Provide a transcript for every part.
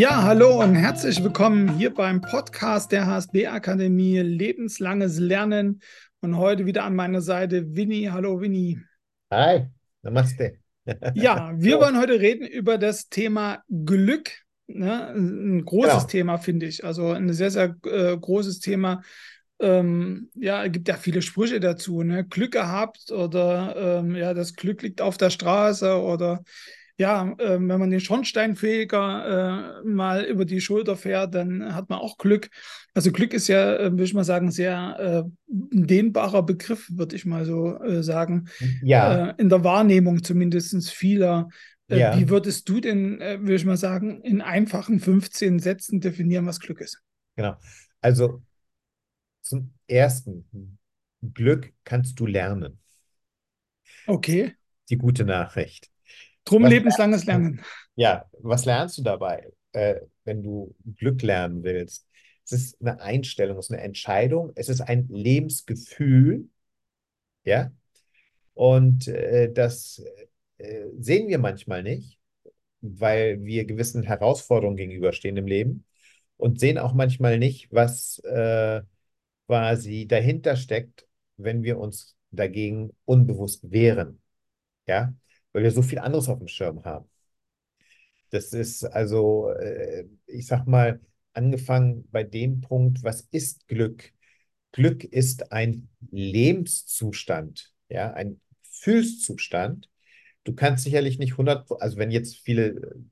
Ja, hallo und herzlich willkommen hier beim Podcast der HSB Akademie Lebenslanges Lernen. Und heute wieder an meiner Seite Winnie. Hallo Winnie. Hi, Namaste. Ja, wir wollen heute reden über das Thema Glück. Ne? Ein großes genau. Thema, finde ich. Also ein sehr, sehr äh, großes Thema. Ähm, ja, es gibt ja viele Sprüche dazu. Ne? Glück gehabt oder ähm, ja, das Glück liegt auf der Straße oder ja, äh, wenn man den Schornsteinfeger äh, mal über die Schulter fährt, dann hat man auch Glück. Also Glück ist ja, äh, würde ich mal sagen, sehr äh, dehnbarer Begriff, würde ich mal so äh, sagen. Ja. Äh, in der Wahrnehmung zumindest vieler. Ja. Wie würdest du denn, würde ich mal sagen, in einfachen 15 Sätzen definieren, was Glück ist? Genau. Also zum Ersten, Glück kannst du lernen. Okay. Die gute Nachricht. Drum was lebenslanges Lernen. Ja, was lernst du dabei, äh, wenn du Glück lernen willst? Es ist eine Einstellung, es ist eine Entscheidung, es ist ein Lebensgefühl, ja. Und äh, das äh, sehen wir manchmal nicht, weil wir gewissen Herausforderungen gegenüberstehen im Leben und sehen auch manchmal nicht, was äh, quasi dahinter steckt, wenn wir uns dagegen unbewusst wehren. Ja, weil wir so viel anderes auf dem Schirm haben. Das ist also, äh, ich sag mal, angefangen bei dem Punkt, was ist Glück? Glück ist ein Lebenszustand, ja, ein Gefühlszustand. Du kannst sicherlich nicht 100, also wenn jetzt viele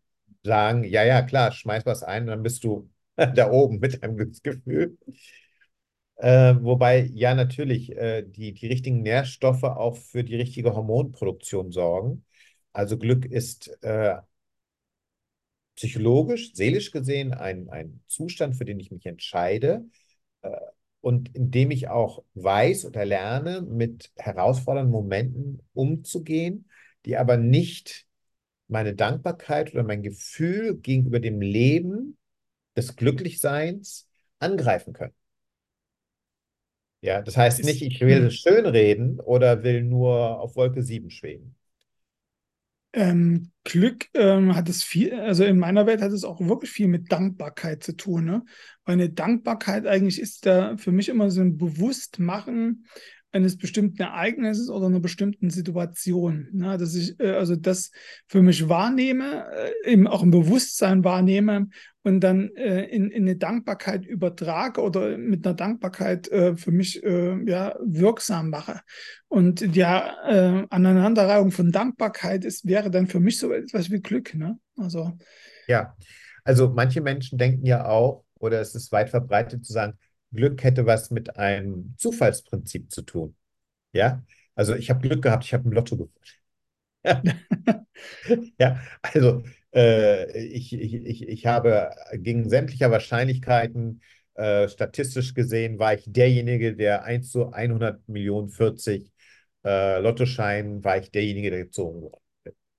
sagen, ja, ja, klar, schmeiß was ein, dann bist du da oben mit einem Glücksgefühl. Äh, wobei, ja, natürlich, äh, die, die richtigen Nährstoffe auch für die richtige Hormonproduktion sorgen. Also Glück ist äh, psychologisch, seelisch gesehen ein, ein Zustand, für den ich mich entscheide äh, und in dem ich auch weiß oder lerne, mit herausfordernden Momenten umzugehen, die aber nicht meine Dankbarkeit oder mein Gefühl gegenüber dem Leben des Glücklichseins angreifen können. Ja, das heißt nicht, ich will es schönreden oder will nur auf Wolke 7 schweben. Ähm, Glück ähm, hat es viel, also in meiner Welt hat es auch wirklich viel mit Dankbarkeit zu tun. Ne? Weil eine Dankbarkeit eigentlich ist da für mich immer so ein Bewusstmachen eines bestimmten Ereignisses oder einer bestimmten Situation. Ne? Dass ich äh, also das für mich wahrnehme, äh, eben auch im Bewusstsein wahrnehme und dann äh, in, in eine Dankbarkeit übertrage oder mit einer Dankbarkeit äh, für mich äh, ja, wirksam mache. Und die äh, Aneinanderreihung von Dankbarkeit ist, wäre dann für mich so etwas wie Glück. Ne? Also, ja, also manche Menschen denken ja auch, oder es ist weit verbreitet zu sagen, Glück hätte was mit einem Zufallsprinzip zu tun. Ja, also ich habe Glück gehabt, ich habe ein Lotto gewonnen. ja, also äh, ich, ich, ich, ich habe gegen sämtlicher Wahrscheinlichkeiten äh, statistisch gesehen, war ich derjenige, der 1 zu 100 Millionen 40 äh, Lottoscheinen, war ich derjenige, der gezogen wurde.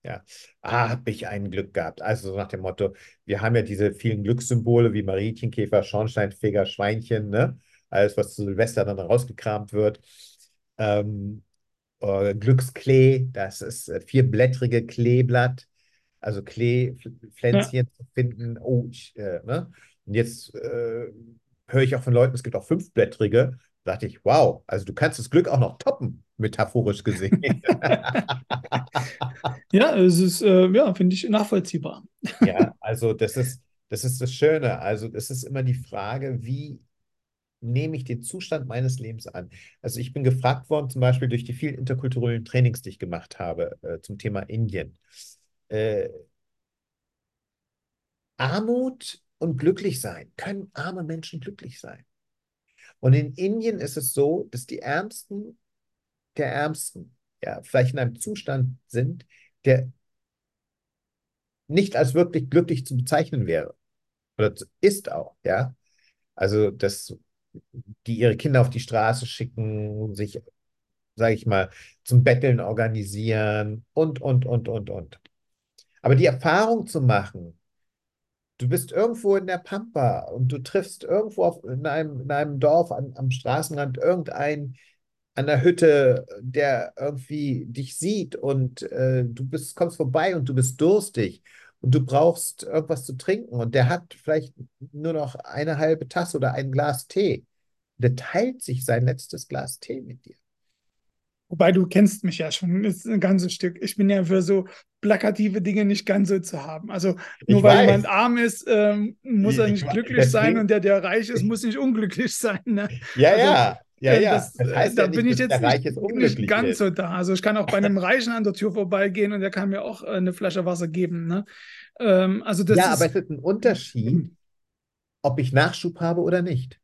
Ja, ah, habe ich ein Glück gehabt. Also so nach dem Motto, wir haben ja diese vielen Glückssymbole wie Mariechenkäfer, Schornsteinfeger, Schweinchen, ne? Alles, was zu Silvester dann rausgekramt wird. Ähm, äh, Glücksklee, das ist äh, vierblättrige Kleeblatt, also Kleepflänzchen ja. zu finden. Oh, ich, äh, ne? Und jetzt äh, höre ich auch von Leuten, es gibt auch fünfblättrige. Da dachte ich, wow, also du kannst das Glück auch noch toppen, metaphorisch gesehen. ja, es ist, äh, ja, finde ich nachvollziehbar. ja, also das ist, das ist das Schöne. Also es ist immer die Frage, wie nehme ich den Zustand meines Lebens an? Also ich bin gefragt worden, zum Beispiel durch die vielen interkulturellen Trainings, die ich gemacht habe äh, zum Thema Indien. Äh, Armut und glücklich sein. Können arme Menschen glücklich sein? Und in Indien ist es so, dass die Ärmsten der Ärmsten ja vielleicht in einem Zustand sind, der nicht als wirklich glücklich zu bezeichnen wäre. Oder ist auch, ja. Also, dass die ihre Kinder auf die Straße schicken, sich, sage ich mal, zum Betteln organisieren und, und, und, und, und. Aber die Erfahrung zu machen, du bist irgendwo in der Pampa und du triffst irgendwo auf, in, einem, in einem Dorf an, am Straßenrand irgendeinen an der Hütte, der irgendwie dich sieht und äh, du bist, kommst vorbei und du bist durstig und du brauchst irgendwas zu trinken und der hat vielleicht nur noch eine halbe Tasse oder ein Glas Tee. Der teilt sich sein letztes Glas Tee mit dir. Wobei du kennst mich ja schon ein ganzes Stück. Ich bin ja für so plakative Dinge nicht ganz so zu haben. Also nur Ich weil weiß. jemand arm ist, ähm, muss er Ich nicht weiß, glücklich sein und der, der reich ist, muss nicht unglücklich sein. Ne? Ja, Also, ja, ja, ja. Das, Das äh, heißt da ja bin nicht, ich jetzt nicht, nicht ganz ist. so da. Also ich kann auch bei einem Reichen an der Tür vorbeigehen und der kann mir auch äh, eine Flasche Wasser geben. Ne? Ähm, also das Ja, ist, aber es ist ein Unterschied, ob ich Nachschub habe oder nicht.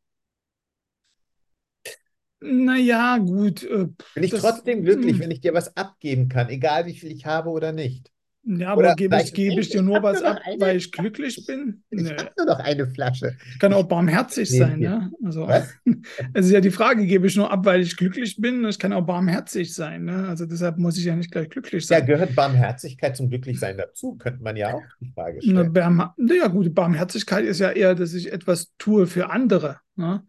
naja, gut. Äh, Bin ich das- trotzdem glücklich, hm. wenn ich dir was abgeben kann, egal wie viel ich habe oder nicht? Ja, Oder aber gebe ich, gebe ich dir ich nur was ab, weil ich glücklich bin? Ich Nö. habe nur noch eine Flasche. Ich kann auch barmherzig Nee, sein, nee. ne? Also, Was? es ist ja die Frage, gebe ich nur ab, weil ich glücklich bin? Ich kann auch barmherzig sein, ne? Also deshalb muss ich ja nicht gleich glücklich Ja, sein. gehört Barmherzigkeit zum Glücklichsein dazu? Könnte man ja auch die Frage Na, stellen. Barmha- ja, gut, Barmherzigkeit ist ja eher, dass ich etwas tue für andere. Ne?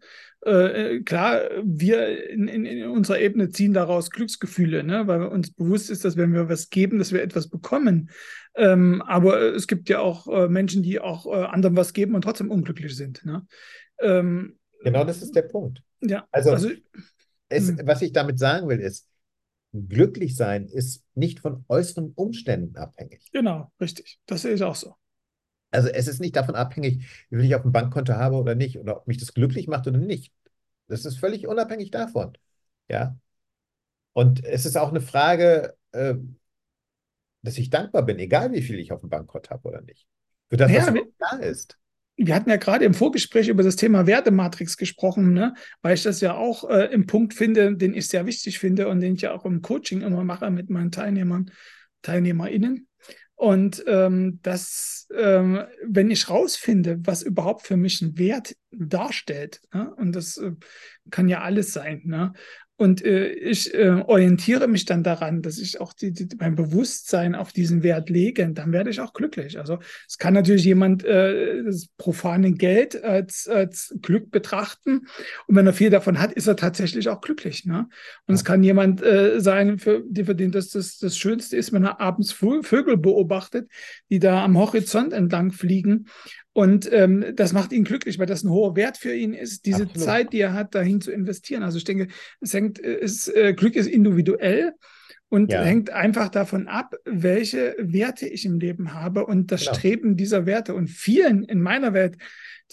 Äh, äh, klar, wir in, in, in unserer Ebene ziehen daraus Glücksgefühle, ne? weil uns bewusst ist, dass wenn wir was geben, dass wir etwas bekommen. Ähm, aber äh, es gibt ja auch äh, Menschen, die auch äh, anderen was geben und trotzdem unglücklich sind. Ne? Ähm, Genau das ist der Punkt. ja, Also, also Es, Hm. was ich damit sagen will, ist, glücklich sein ist nicht von äußeren Umständen abhängig. genau, richtig. Das sehe ich auch so. Also es ist nicht davon abhängig, wie viel ich auf dem Bankkonto habe oder nicht, oder ob mich das glücklich macht oder nicht. Das ist völlig unabhängig davon. Ja. Und es ist auch eine Frage, äh, dass ich dankbar bin, egal wie viel ich auf dem Bankkonto habe oder nicht. Für das, Ja, was wir- da ist. Wir hatten ja gerade im Vorgespräch über das Thema Wertematrix gesprochen, ne? weil ich das ja auch äh, im Punkt finde, den ich sehr wichtig finde und den ich ja auch im Coaching immer mache mit meinen Teilnehmern, TeilnehmerInnen. Und ähm, dass, ähm, wenn ich rausfinde, was überhaupt für mich einen Wert darstellt, ne? und das äh, kann ja alles sein, ne? Und äh, ich äh, orientiere mich dann daran, dass ich auch die, die, mein Bewusstsein auf diesen Wert lege, dann werde ich auch glücklich. Also es kann natürlich jemand äh, das profane Geld als, als Glück betrachten. Und wenn er viel davon hat, ist er tatsächlich auch glücklich. Ne? Und es kann jemand äh, sein, für, für den das, das das Schönste ist, wenn er abends Vö- Vögel beobachtet, die da am Horizont entlang fliegen. Und ähm, das macht ihn glücklich, weil das ein hoher Wert für ihn ist, diese Absolut. Zeit, die er hat, dahin zu investieren. Also ich denke, es hängt, es, äh, Glück ist individuell. Und Ja. hängt einfach davon ab, welche Werte ich im Leben habe und das Genau. Streben dieser Werte. Und vielen in meiner Welt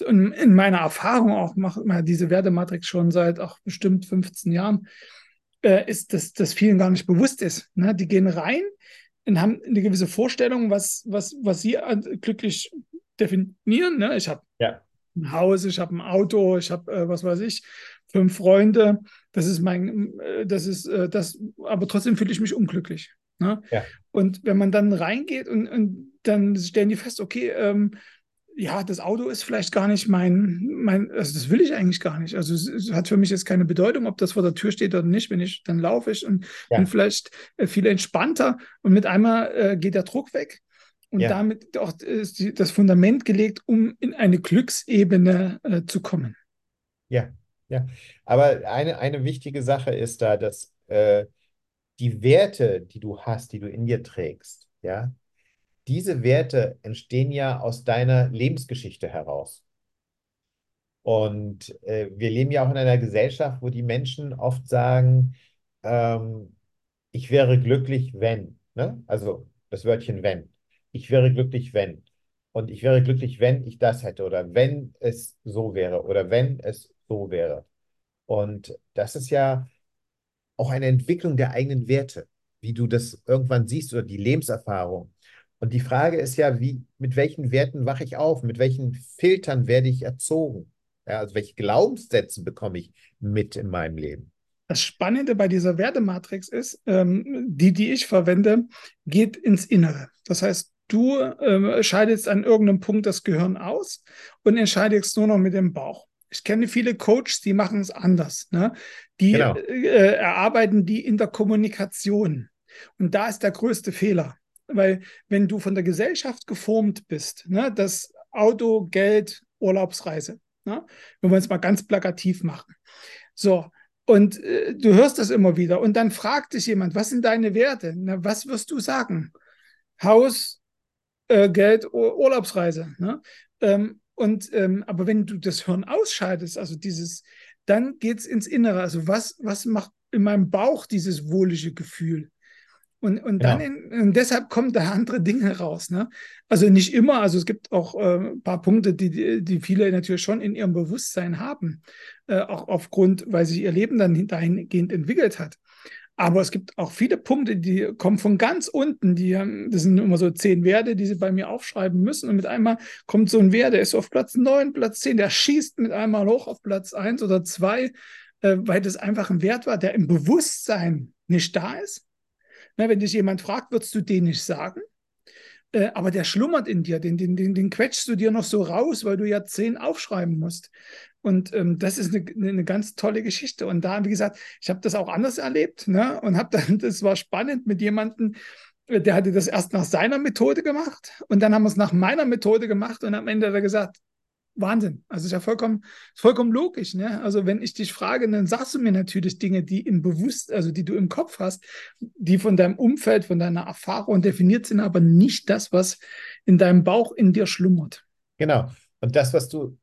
und in meiner Erfahrung auch, mache mal diese Wertematrix schon seit auch bestimmt 15 Jahren, äh, ist, dass das vielen gar nicht bewusst ist. Ne? Die gehen rein und haben eine gewisse Vorstellung, was, was, was sie glücklich definieren. Ne? Ich habe Ja. ein Haus, ich habe ein Auto, ich habe, äh, was weiß ich, fünf Freunde. Das ist mein, äh, das ist äh, das, aber trotzdem fühle ich mich unglücklich. Ne? Ja. Und wenn man dann reingeht und, und dann stellen die fest, okay, ähm, ja, das Auto ist vielleicht gar nicht mein, mein, also das will ich eigentlich gar nicht. Also es, es hat für mich jetzt keine Bedeutung, ob das vor der Tür steht oder nicht. Wenn ich, dann laufe ich und Ja. bin vielleicht äh, viel entspannter und mit einmal äh, geht der Druck weg. Und Ja. damit auch ist die, das Fundament gelegt, um in eine Glücksebene äh, zu kommen. Ja, ja. Aber eine, eine wichtige Sache ist da, dass äh, die Werte, die du hast, die du in dir trägst, ja, diese Werte entstehen ja aus deiner Lebensgeschichte heraus. Und äh, wir leben ja auch in einer Gesellschaft, wo die Menschen oft sagen, ähm, ich wäre glücklich, wenn, ne? Also das Wörtchen wenn. Ich wäre glücklich, wenn. Und ich wäre glücklich, wenn ich das hätte oder wenn es so wäre oder wenn es so wäre. Und das ist ja auch eine Entwicklung der eigenen Werte, wie du das irgendwann siehst oder die Lebenserfahrung. Und die Frage ist ja, wie, mit welchen Werten wache ich auf? Mit welchen Filtern werde ich erzogen? Ja, also welche Glaubenssätze bekomme ich mit in meinem Leben? Das Spannende bei dieser Wertematrix ist, ähm, die, die ich verwende, geht ins Innere. Das heißt, du ähm, scheidest an irgendeinem Punkt das Gehirn aus und entscheidest nur noch mit dem Bauch. Ich kenne viele Coaches, die machen es anders. Ne? Die Genau. äh, erarbeiten die in der Kommunikation. Und da ist der größte Fehler. Weil wenn du von der Gesellschaft geformt bist, ne, das Auto, Geld, Urlaubsreise, ne, wenn wir es mal ganz plakativ machen. So, und äh, du hörst das immer wieder. Und dann fragt dich jemand, was sind deine Werte? Na, was wirst du sagen? Haus, äh, Geld, Urlaubsreise. Ne? Ähm, und ähm, aber wenn du das Hirn ausschaltest, also dieses, dann geht es ins Innere. Also was, was macht in meinem Bauch dieses wohlige Gefühl? Und, und dann Genau. in, und deshalb kommen da andere Dinge raus. Ne? Also nicht immer, also es gibt auch äh, ein paar Punkte, die, die viele natürlich schon in ihrem Bewusstsein haben, äh, auch aufgrund, weil sich ihr Leben dann dahingehend entwickelt hat. Aber es gibt auch viele Punkte, die kommen von ganz unten. Die haben, das sind immer so zehn Werte, die sie bei mir aufschreiben müssen. Und mit einmal kommt so ein Wert, der ist auf Platz 9, Platz 10, der schießt mit einmal hoch auf Platz 1 oder 2, äh, weil das einfach ein Wert war, der im Bewusstsein nicht da ist. Na, wenn dich jemand fragt, würdest du den nicht sagen. Äh, aber der schlummert in dir, den, den, den, den quetschst du dir noch so raus, weil du ja zehn aufschreiben musst. Und ähm, das ist eine, eine ganz tolle Geschichte. Und da, wie gesagt, ich habe das auch anders erlebt ne? und habe dann, das war spannend mit jemandem, äh, der hatte das erst nach seiner Methode gemacht und dann haben wir es nach meiner Methode gemacht und am Ende hat er gesagt, Wahnsinn. Also ist ja vollkommen, vollkommen logisch. Ne? Also wenn ich dich frage, dann sagst du mir natürlich Dinge, die im Bewusst, also die du im Kopf hast, die von deinem Umfeld, von deiner Erfahrung definiert sind, aber nicht das, was in deinem Bauch in dir schlummert. Genau. Und das, was du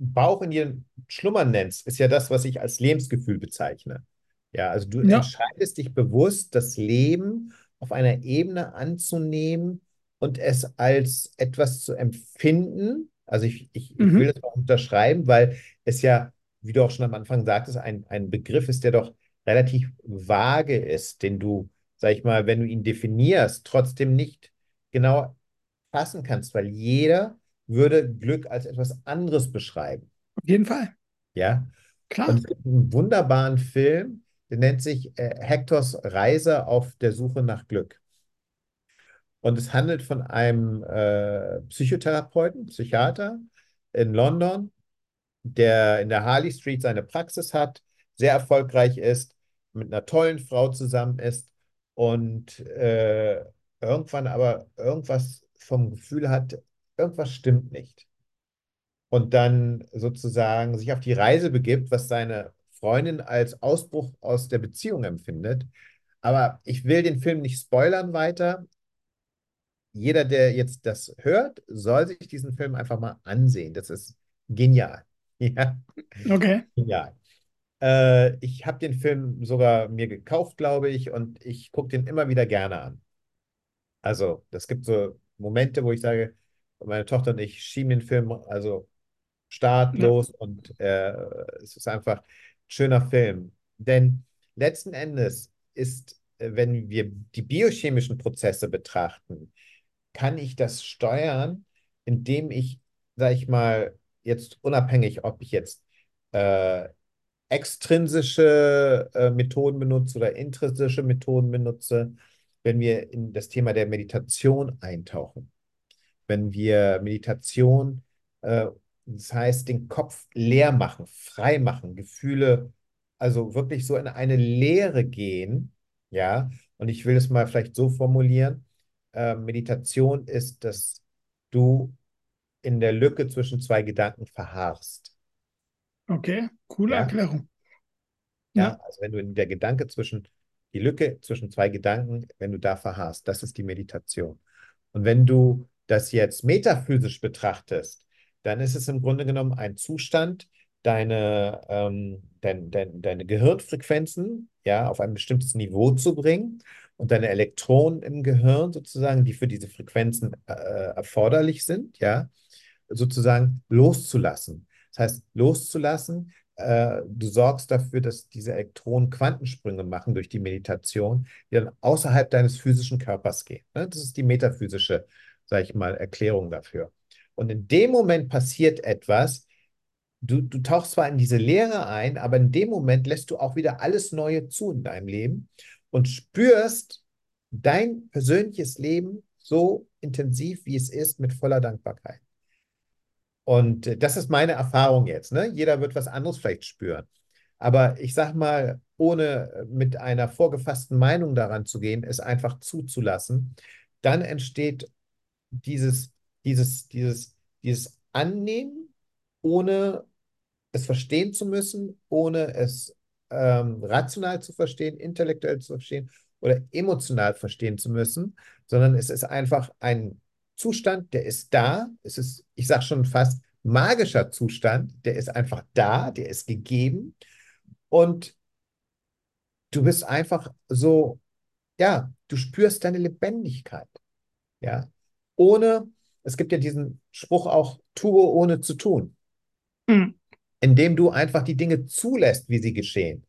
Bauch in dir schlummern nennst, ist ja das, was ich als Lebensgefühl bezeichne. Ja, also du Ja. entscheidest dich bewusst, das Leben auf einer Ebene anzunehmen und es als etwas zu empfinden. Also ich, ich, ich Mhm. will das auch unterschreiben, weil es ja, wie du auch schon am Anfang sagtest, ein, ein Begriff ist, der doch relativ vage ist, den du, sag ich mal, wenn du ihn definierst, trotzdem nicht genau fassen kannst, weil jeder würde Glück als etwas anderes beschreiben. Auf jeden Fall. Ja. Klar. Und es gibt einen wunderbaren Film, der nennt sich äh, Hectors Reise auf der Suche nach Glück. Und es handelt von einem äh, Psychotherapeuten, Psychiater in London, der in der Harley Street seine Praxis hat, sehr erfolgreich ist, mit einer tollen Frau zusammen ist und äh, irgendwann aber irgendwas vom Gefühl hat, irgendwas stimmt nicht. Und dann sozusagen sich auf die Reise begibt, was seine Freundin als Ausbruch aus der Beziehung empfindet. Aber ich will den Film nicht spoilern weiter. Jeder, der jetzt das hört, soll sich diesen Film einfach mal ansehen. Das ist genial. Ja, Okay. genial. Äh, ich habe den Film sogar mir gekauft, glaube ich, und ich gucke den immer wieder gerne an. Also, das gibt so Momente, wo ich sage, meine Tochter und ich schieben den Film, also Start, Ja. und äh, es ist einfach ein schöner Film. Denn letzten Endes ist, äh, wenn wir die biochemischen Prozesse betrachten, kann ich das steuern, indem ich, sag ich mal, jetzt unabhängig, ob ich jetzt äh, extrinsische äh, Methoden benutze oder intrinsische Methoden benutze, wenn wir in das Thema der Meditation eintauchen. Wenn wir Meditation, äh, das heißt, den Kopf leer machen, frei machen, Gefühle, also wirklich so in eine Leere gehen, ja, und ich will es mal vielleicht so formulieren, äh, Meditation ist, dass du in der Lücke zwischen zwei Gedanken verharrst. Okay. Coole Ja. Erklärung. Ja, Ja. also wenn du in der Gedanke zwischen, die Lücke zwischen zwei Gedanken, wenn du da verharrst, das ist die Meditation. Und wenn du das jetzt metaphysisch betrachtest, dann ist es im Grunde genommen ein Zustand, deine, ähm, dein, dein, deine Gehirnfrequenzen ja, auf ein bestimmtes Niveau zu bringen und deine Elektronen im Gehirn sozusagen, die für diese Frequenzen äh, erforderlich sind, ja, sozusagen loszulassen. Das heißt, loszulassen, äh, du sorgst dafür, dass diese Elektronen Quantensprünge machen durch die Meditation, die dann außerhalb deines physischen Körpers gehen. Ne? Das ist die metaphysische, sage ich mal, Erklärung dafür. Und in dem Moment passiert etwas, du, du tauchst zwar in diese Leere ein, aber in dem Moment lässt du auch wieder alles Neue zu in deinem Leben und spürst dein persönliches Leben so intensiv, wie es ist, mit voller Dankbarkeit. Und äh, das ist meine Erfahrung jetzt. Ne? Jeder wird was anderes vielleicht spüren. Aber ich sag mal, ohne äh, mit einer vorgefassten Meinung daran zu gehen, es einfach zuzulassen, dann entsteht dieses, dieses, dieses, dieses Annehmen, ohne es verstehen zu müssen, ohne es ähm, rational zu verstehen, intellektuell zu verstehen oder emotional verstehen zu müssen, sondern es ist einfach ein Zustand, der ist da. Es ist, ich sage schon fast, magischer Zustand. Der ist einfach da, der ist gegeben. Und du bist einfach so, ja, du spürst deine Lebendigkeit. Ja, ohne, es gibt ja diesen Spruch auch, tue ohne zu tun. Mhm. Indem du einfach die Dinge zulässt, wie sie geschehen.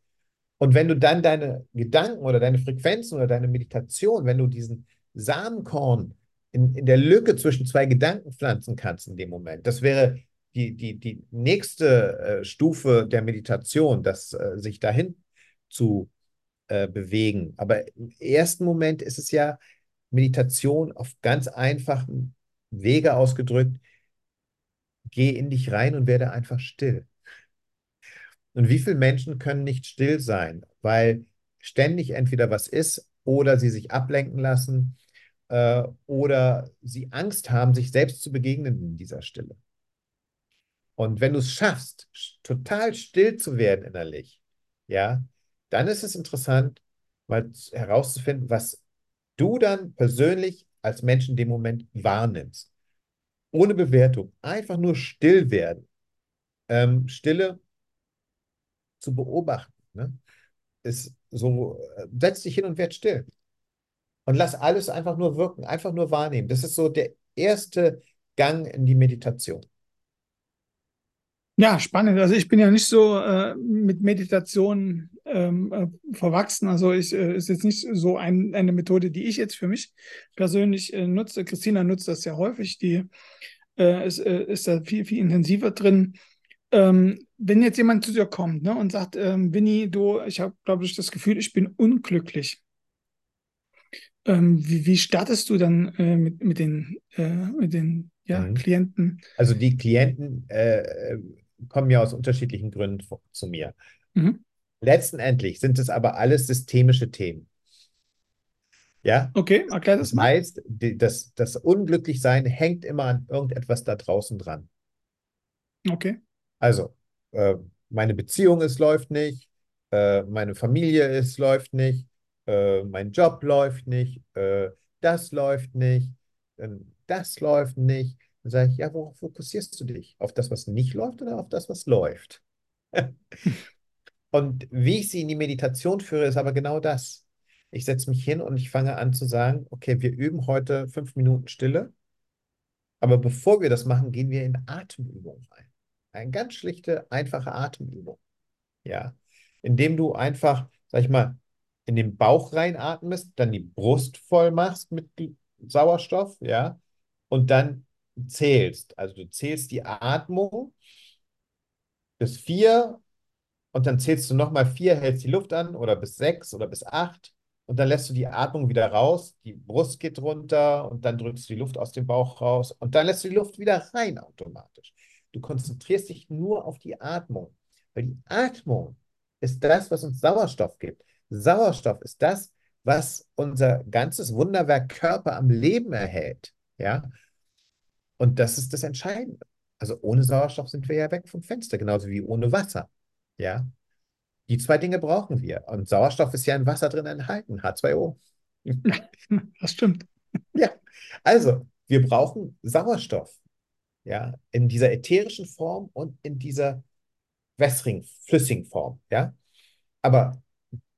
Und wenn du dann deine Gedanken oder deine Frequenzen oder deine Meditation, wenn du diesen Samenkorn in, in der Lücke zwischen zwei Gedanken pflanzen kannst in dem Moment, das wäre die, die, die nächste äh, Stufe der Meditation, das äh, sich dahin zu äh, bewegen. Aber im ersten Moment ist es ja Meditation auf ganz einfachen Wege ausgedrückt. Geh in dich rein und werde einfach still. Und wie viele Menschen können nicht still sein, weil ständig entweder was ist oder sie sich ablenken lassen äh, oder sie Angst haben, sich selbst zu begegnen in dieser Stille. Und wenn du es schaffst, total still zu werden innerlich, ja, dann ist es interessant, mal herauszufinden, was du dann persönlich als Mensch in dem Moment wahrnimmst. Ohne Bewertung. Einfach nur still werden. Ähm, Stille zu beobachten. Ne? Ist so, äh, setz dich hin und werd still. Und lass alles einfach nur wirken, einfach nur wahrnehmen. Das ist so der erste Gang in die Meditation. Ja, spannend. Also ich bin ja nicht so äh, mit Meditation ähm, äh, verwachsen. Also ich äh, ist jetzt nicht so ein, eine Methode, die ich jetzt für mich persönlich äh, nutze. Christina nutzt das sehr häufig. Die äh, ist, äh, ist da viel, viel intensiver drin. Ähm, wenn jetzt jemand zu dir kommt ne, und sagt, ähm, Winnie, du, ich habe, glaube ich, das Gefühl, ich bin unglücklich. Ähm, wie, wie startest du dann mit, mit den, mit den ja, mhm. Klienten? Also die Klienten äh, kommen ja aus unterschiedlichen Gründen zu mir. Mhm. Letztendlich sind es aber alles systemische Themen. Ja? Okay, erklär das, das mal. heißt, die, das, das Unglücklichsein hängt immer an irgendetwas da draußen dran. Okay. Also, äh, meine Beziehung ist läuft nicht, äh, meine Familie ist läuft nicht, äh, mein Job läuft nicht, äh, das läuft nicht, das läuft nicht. Dann sage ich, ja, worauf fokussierst du dich? Auf das, was nicht läuft oder auf das, was läuft? und wie ich sie in die Meditation führe, ist aber genau das. Ich setze mich hin und ich fange an zu sagen, okay, wir üben heute fünf Minuten Stille. Aber bevor wir das machen, gehen wir in Atemübungen rein. Eine ganz schlichte, einfache Atemübung. Ja. Indem du einfach, sag ich mal, in den Bauch reinatmest, dann die Brust voll machst mit Sauerstoff, ja, und dann zählst. Also du zählst die Atmung bis vier und dann zählst du nochmal vier, hältst die Luft an oder bis sechs oder bis acht und dann lässt du die Atmung wieder raus, die Brust geht runter und dann drückst du die Luft aus dem Bauch raus und dann lässt du die Luft wieder rein automatisch. Du konzentrierst dich nur auf die Atmung, weil die Atmung ist das, was uns Sauerstoff gibt. Sauerstoff ist das, was unser ganzes Wunderwerk Körper am Leben erhält. Ja, und das ist das Entscheidende. Also ohne Sauerstoff sind wir ja weg vom Fenster, genauso wie ohne Wasser. Ja. Die zwei Dinge brauchen wir. Und Sauerstoff ist ja in Wasser drin enthalten, H2O. Das stimmt. Ja. Also, wir brauchen Sauerstoff. Ja, in dieser ätherischen Form und in dieser wässrigen, flüssigen Form. Ja. Aber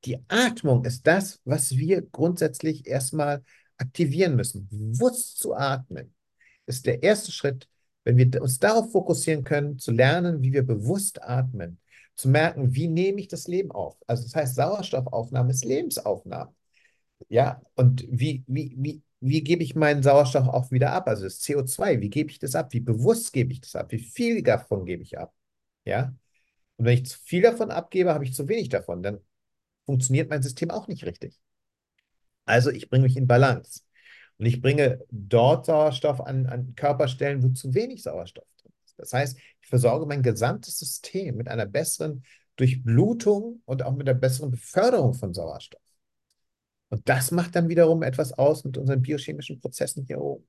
die Atmung ist das, was wir grundsätzlich erstmal aktivieren müssen. Bewusst zu atmen ist der erste Schritt, wenn wir uns darauf fokussieren können, zu lernen, wie wir bewusst atmen, zu merken, wie nehme ich das Leben auf. Also das heißt, Sauerstoffaufnahme ist Lebensaufnahme. Ja, und wie, wie, wie, wie gebe ich meinen Sauerstoff auch wieder ab? Also das CO2, wie gebe ich das ab? Wie bewusst gebe ich das ab? Wie viel davon gebe ich ab? Ja, und wenn ich zu viel davon abgebe, habe ich zu wenig davon. Dann funktioniert mein System auch nicht richtig. Also ich bringe mich in Balance. Und ich bringe dort Sauerstoff an, an Körperstellen, wo zu wenig Sauerstoff drin ist. Das heißt, ich versorge mein gesamtes System mit einer besseren Durchblutung und auch mit einer besseren Beförderung von Sauerstoff. Und das macht dann wiederum etwas aus mit unseren biochemischen Prozessen hier oben.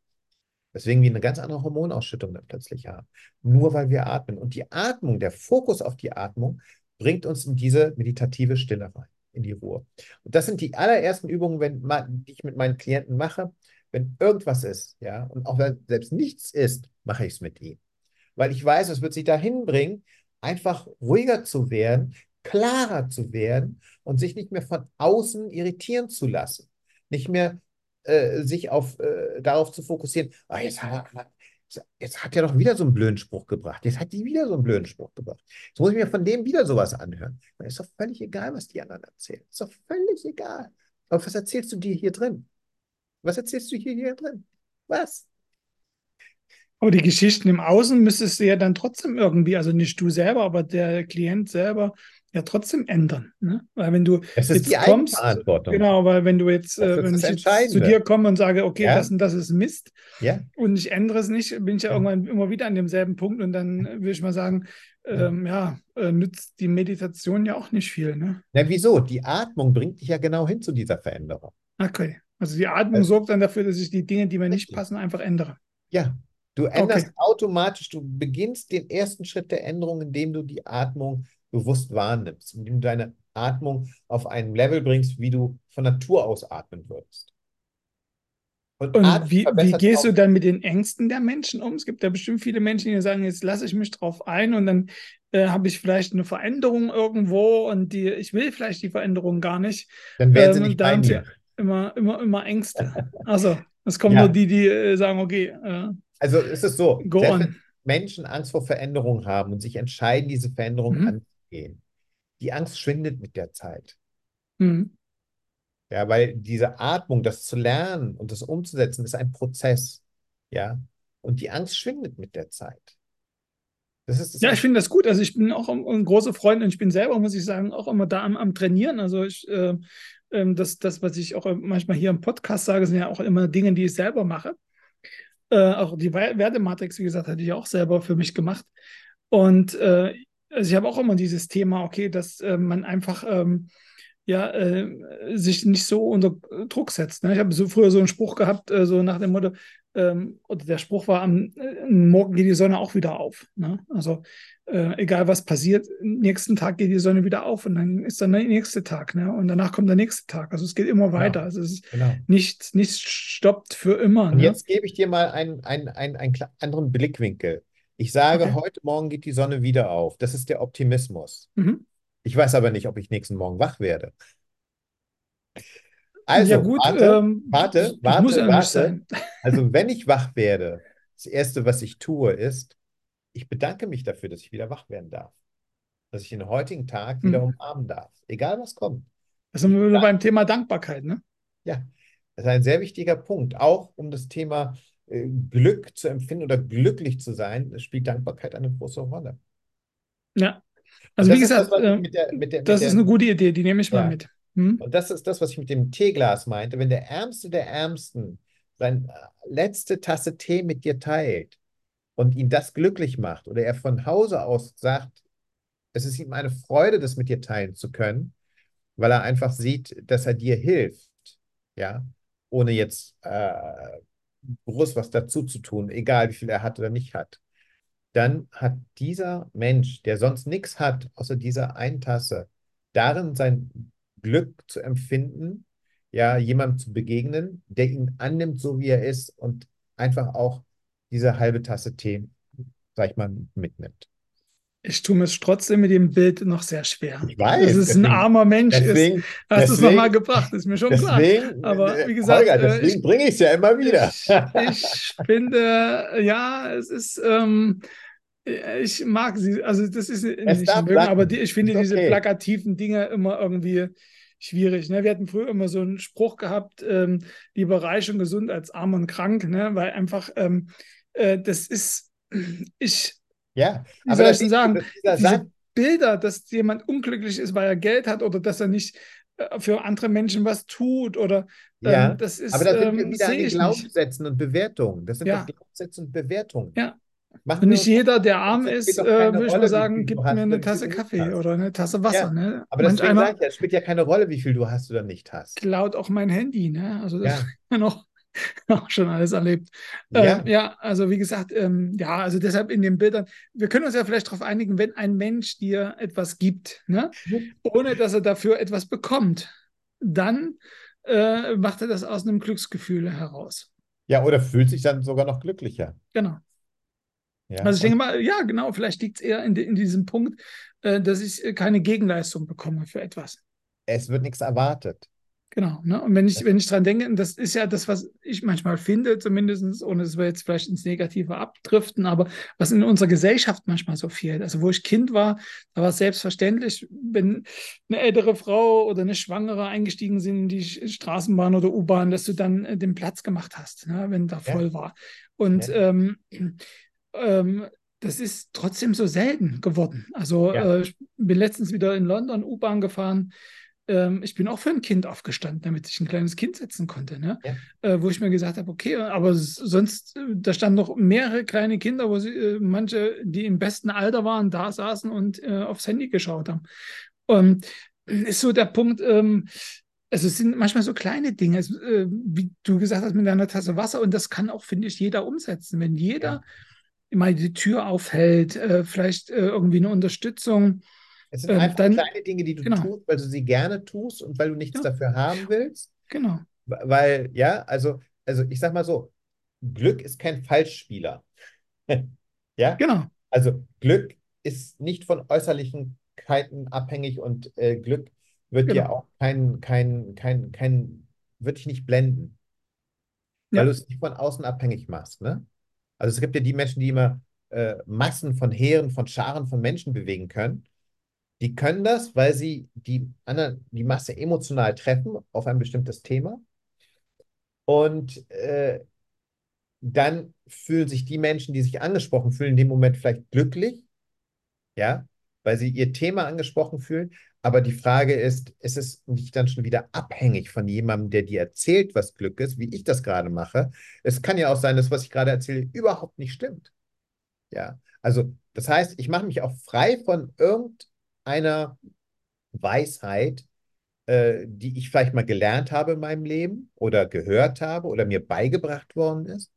Weswegen wir eine ganz andere Hormonausschüttung dann plötzlich haben. Nur weil wir atmen. Und die Atmung, der Fokus auf die Atmung, bringt uns in diese meditative Stille rein, in die Ruhe. Und das sind die allerersten Übungen, wenn, die ich mit meinen Klienten mache wenn irgendwas ist, ja, und auch wenn selbst nichts ist, mache ich es mit ihm. Weil ich weiß, es wird sich dahin bringen, einfach ruhiger zu werden, klarer zu werden und sich nicht mehr von außen irritieren zu lassen. Nicht mehr äh, sich auf, äh, darauf zu fokussieren, oh, jetzt, hat, jetzt hat er doch wieder so einen blöden Spruch gebracht. Jetzt hat die wieder so einen blöden Spruch gebracht. Jetzt muss ich mir von dem wieder sowas anhören. Weil ist doch völlig egal, was die anderen erzählen. Ist doch völlig egal. Aber was erzählst du dir hier drin? Was erzählst du hier, hier drin? Was? Aber die Geschichten im Außen müsstest du ja dann trotzdem irgendwie, also nicht du selber, aber der Klient selber ja trotzdem ändern. Ne? Weil wenn du es ist jetzt die kommst, genau, weil wenn du jetzt, Das äh, wenn das ich jetzt zu dir komme und sage, okay, Ja. das und das ist Mist Ja, und ich ändere es nicht, bin ich ja Ja. irgendwann immer wieder an demselben Punkt und dann würde ich mal sagen, ähm, ja, äh, nützt die Meditation ja auch nicht viel. Ne? Na, wieso? Die Atmung bringt dich ja genau hin zu dieser Veränderung. Okay. Also die Atmung Also- sorgt dann dafür, dass ich die Dinge, die mir nicht passen, einfach ändere. Ja, du änderst Okay. automatisch, du beginnst den ersten Schritt der Änderung, indem du die Atmung bewusst wahrnimmst, indem du deine Atmung auf ein Level bringst, wie du von Natur aus atmen würdest. Und Atmen wie, wie gehst du dann mit den Ängsten der Menschen um? Es gibt ja bestimmt viele Menschen, die sagen, jetzt lasse ich mich drauf ein und dann äh, habe ich vielleicht eine Veränderung irgendwo und die, ich will vielleicht die Veränderung gar nicht. Dann werden sie Ähm, nicht bei mir. Immer, immer, immer Ängste. Also, es kommen Ja. nur die, die äh, sagen, okay, äh, Also es ist so, Go selbst on. wenn Menschen Angst vor Veränderung haben und sich entscheiden, diese Veränderung Mhm. anzugehen, die Angst schwindet mit der Zeit. hm, Ja, weil diese Atmung, das zu lernen und das umzusetzen, ist ein Prozess. Ja, und die Angst schwindet mit der Zeit. Das ist das Ja, ich finde das gut. Also ich bin auch ein, ein großer Freund und ich bin selber, muss ich sagen, auch immer da am, am Trainieren. Also ich, äh, ähm, das, das, was ich auch manchmal hier im Podcast sage, sind ja auch immer Dinge, die ich selber mache. Äh, auch die We- Wertematrix, wie gesagt, hatte ich auch selber für mich gemacht. Und äh, also ich habe auch immer dieses Thema, okay, dass äh, man einfach ähm, ja, äh, sich nicht so unter Druck setzt. Ne? Ich habe so früher so einen Spruch gehabt, äh, so nach dem Motto, ähm, oder der Spruch war, am äh, Morgen geht die Sonne auch wieder auf. Ne? Also äh, egal was passiert, am nächsten Tag geht die Sonne wieder auf und dann ist dann der nächste Tag. Ne? Und danach kommt der nächste Tag. Also es geht immer weiter. Also es ist Genau. nichts, nichts stoppt für immer. Und Ne? jetzt gebe ich dir mal einen, einen, einen, einen anderen Blickwinkel. Ich sage, Okay. heute Morgen geht die Sonne wieder auf. Das ist der Optimismus. Mhm. Ich weiß aber nicht, ob ich nächsten Morgen wach werde. Also, ja gut, warte, ähm, warte, das warte, warte. Also, wenn ich wach werde, das Erste, was ich tue, ist, ich bedanke mich dafür, dass ich wieder wach werden darf. Dass ich den heutigen Tag wieder Hm. umarmen darf. Egal was kommt. Da sind wir beim Thema Dankbarkeit. Ne? Ja, das ist ein sehr wichtiger Punkt. Auch um das Thema äh, Glück zu empfinden oder glücklich zu sein, spielt Dankbarkeit eine große Rolle. Ja. Also das wie das, gesagt, was ich äh, mit der, mit der, mit das der, ist eine gute Idee, die nehme ich mal Ja. mit. Hm? Und das ist das, was ich mit dem Teeglas meinte. Wenn der Ärmste der Ärmsten seine letzte Tasse Tee mit dir teilt und ihn das glücklich macht oder er von Hause aus sagt, es ist ihm eine Freude, das mit dir teilen zu können, weil er einfach sieht, dass er dir hilft, ja, ohne jetzt äh, groß was dazu zu tun, egal wie viel er hat oder nicht hat, dann hat dieser Mensch, der sonst nichts hat, außer dieser einen Tasse, darin sein Glück zu empfinden, ja, jemandem zu begegnen, der ihn annimmt, so wie er ist und einfach auch diese halbe Tasse Tee, sag ich mal, mitnimmt. Ich tue mir trotzdem mit dem Bild noch sehr schwer. Ich weiß, Dass es ein deswegen- armer Mensch ist. Deswegen, Hast du es nochmal gebracht, ist mir schon klar. deswegen, Aber äh, wie gesagt, Holger, äh, deswegen ich- bringe ich es ja immer wieder. Ich, ich finde, ja, es ist, ähm, ich mag sie, also das ist Es nicht mögen, aber die, ich finde Ist diese okay. plakativen Dinge immer irgendwie schwierig. Ne? Wir hatten früher immer so einen Spruch gehabt, ähm, lieber reich und gesund als arm und krank, ne? weil einfach ähm, äh, das ist, ich, Ja, Wie aber soll ich denn sagen? diese Satz, Bilder, dass jemand unglücklich ist, weil er Geld hat oder dass er nicht äh, für andere Menschen was tut oder ja, ähm, das ist, aber da sind wir ähm, wieder an den ich nicht. Glaubenssätzen und Bewertungen. Das sind Ja. doch Glaubenssätze und Bewertungen. Ja. Machen nicht jeder, der arm ist, äh, würde ich mal sagen, gibt mir eine Tasse Kaffee hast. oder eine Tasse Wasser. Ja, Ne? Aber einer sage ich spielt ja keine Rolle, wie viel du hast oder nicht hast. klaut auch mein Handy. Ne? Also das Ja. ja. noch auch schon alles erlebt. Ja, Ähm, ja, also wie gesagt, ähm, ja, also deshalb in den Bildern, wir können uns ja vielleicht darauf einigen, wenn ein Mensch dir etwas gibt, ne, ohne dass er dafür etwas bekommt, dann äh, macht er das aus einem Glücksgefühl heraus. Ja, oder fühlt sich dann sogar noch glücklicher. Genau. Ja, Also ich denke mal, ja, genau, vielleicht liegt es eher in, in diesem Punkt, äh, dass ich äh, keine Gegenleistung bekomme für etwas. es wird nichts erwartet. Genau. Ne? Und wenn ich, wenn ich dran denke, und das ist ja das, was ich manchmal finde, zumindest, ohne dass wir jetzt vielleicht ins Negative abdriften, aber was in unserer Gesellschaft manchmal so fehlt. Also wo ich Kind war, da war es selbstverständlich, wenn eine ältere Frau oder eine Schwangere eingestiegen sind in die Straßenbahn oder U-Bahn, dass du dann äh, den Platz gemacht hast, ne? wenn da Ja, voll war. Und ja, ähm, ähm, das ist trotzdem so selten geworden. Also ja, äh, ich bin letztens wieder in London U-Bahn gefahren. Ähm, ich bin auch für ein Kind aufgestanden, damit ich ein kleines Kind setzen konnte, ne? ja. Äh, wo ich mir gesagt habe, okay, aber sonst, äh, da standen noch mehrere kleine Kinder, wo sie, äh, manche, die im besten Alter waren, da saßen und äh, aufs Handy geschaut haben. Und ist so der Punkt, ähm, also es sind manchmal so kleine Dinge, äh, wie du gesagt hast, mit einer Tasse Wasser, und das kann auch, finde ich, jeder umsetzen. Wenn ja. Mal die Tür aufhält, äh, vielleicht äh, irgendwie eine Unterstützung, Es sind ähm, einfach dann, kleine Dinge, die du genau, tust, weil du sie gerne tust und weil du nichts ja, dafür haben willst. genau, Weil, ja, also, also ich sag mal so, Glück ist kein Falschspieler. Ja, genau, also Glück ist nicht von Äußerlichkeiten abhängig und äh, Glück wird dir genau, auch kein, kein, kein, kein, wird dich nicht blenden, weil du ja, es nicht von außen abhängig machst, ne? Also es gibt ja die Menschen, die immer äh, Massen von Heeren, von Scharen von Menschen bewegen können. Die können das, weil sie die, anderen, die Masse emotional treffen auf ein bestimmtes Thema. Und äh, dann fühlen sich die Menschen, die sich angesprochen fühlen, in dem Moment vielleicht glücklich, ja, weil sie ihr Thema angesprochen fühlen. Aber die Frage ist, ist es nicht dann schon wieder abhängig von jemandem, der dir erzählt, was Glück ist, wie ich das gerade mache? Es kann ja auch sein, dass was ich gerade erzähle überhaupt nicht stimmt. Ja, also das heißt, ich mache mich auch frei von irgendeiner Weisheit, äh, die ich vielleicht mal gelernt habe in meinem Leben oder gehört habe oder mir beigebracht worden ist,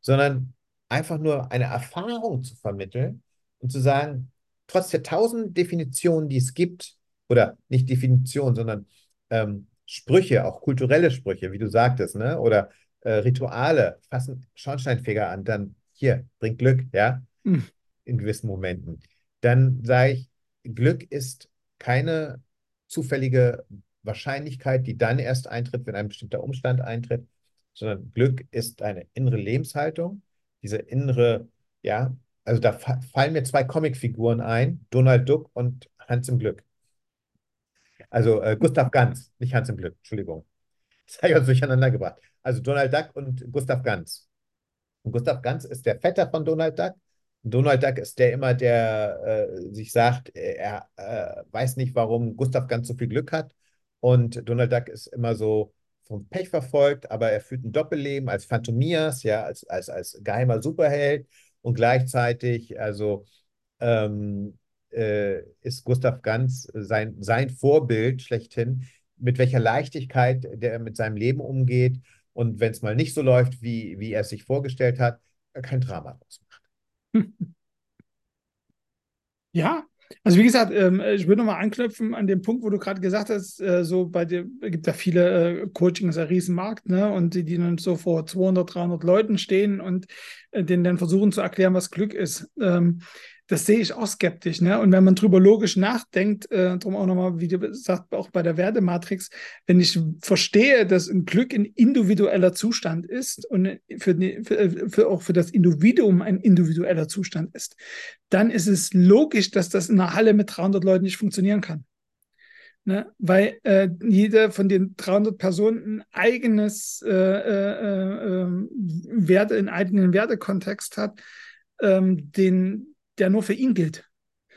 sondern einfach nur eine Erfahrung zu vermitteln und zu sagen, trotz der tausend Definitionen, die es gibt, oder nicht Definitionen, sondern ähm, Sprüche, auch kulturelle Sprüche, wie du sagtest, ne? oder äh, Rituale, fassen Schornsteinfeger an, dann hier, bringt Glück, ja, hm, in gewissen Momenten. Dann sage ich, Glück ist keine zufällige Wahrscheinlichkeit, die dann erst eintritt, wenn ein bestimmter Umstand eintritt, sondern Glück ist eine innere Lebenshaltung, diese innere, ja, also da fa fallen mir zwei Comicfiguren ein, Donald Duck und Hans im Glück. Also äh, Gustav Ganz, nicht Hans im Glück, Entschuldigung. Das habe ich uns durcheinander gebracht. Also Donald Duck und Gustav Ganz. Und Gustav Ganz ist der Vetter von Donald Duck. Donald Duck ist der immer, der äh, sich sagt, er äh, weiß nicht, warum Gustav Ganz so viel Glück hat. Und Donald Duck ist immer so vom Pech verfolgt, aber er führt ein Doppelleben als Phantomias, ja, als, als, als geheimer Superheld. Und gleichzeitig, also ähm, äh, ist Gustav Ganz sein, sein Vorbild schlechthin, mit welcher Leichtigkeit der mit seinem Leben umgeht und wenn es mal nicht so läuft, wie, wie er es sich vorgestellt hat, kein Drama draus macht. hm. Ja, also wie gesagt, ähm, ich würde nochmal anknüpfen an den Punkt, wo du gerade gesagt hast, äh, so bei dir gibt ja viele äh, Coaching, ein Riesenmarkt, ne? Und die, die dann so vor 200, 300 Leuten stehen und äh, denen dann versuchen zu erklären, was Glück ist. Ähm, das sehe ich auch skeptisch, ne? Und wenn man drüber logisch nachdenkt, äh, darum auch nochmal, wie du sagst, auch bei der Wertematrix, wenn ich verstehe, dass ein Glück ein individueller Zustand ist und für, für, für auch für das Individuum ein individueller Zustand ist, dann ist es logisch, dass das in einer Halle mit 300 Leuten nicht funktionieren kann. Ne? Weil äh, jede von den 300 Personen ein eigenes äh, äh, äh, Werte, einen eigenen Wertekontext hat, ähm, den, der nur für ihn gilt.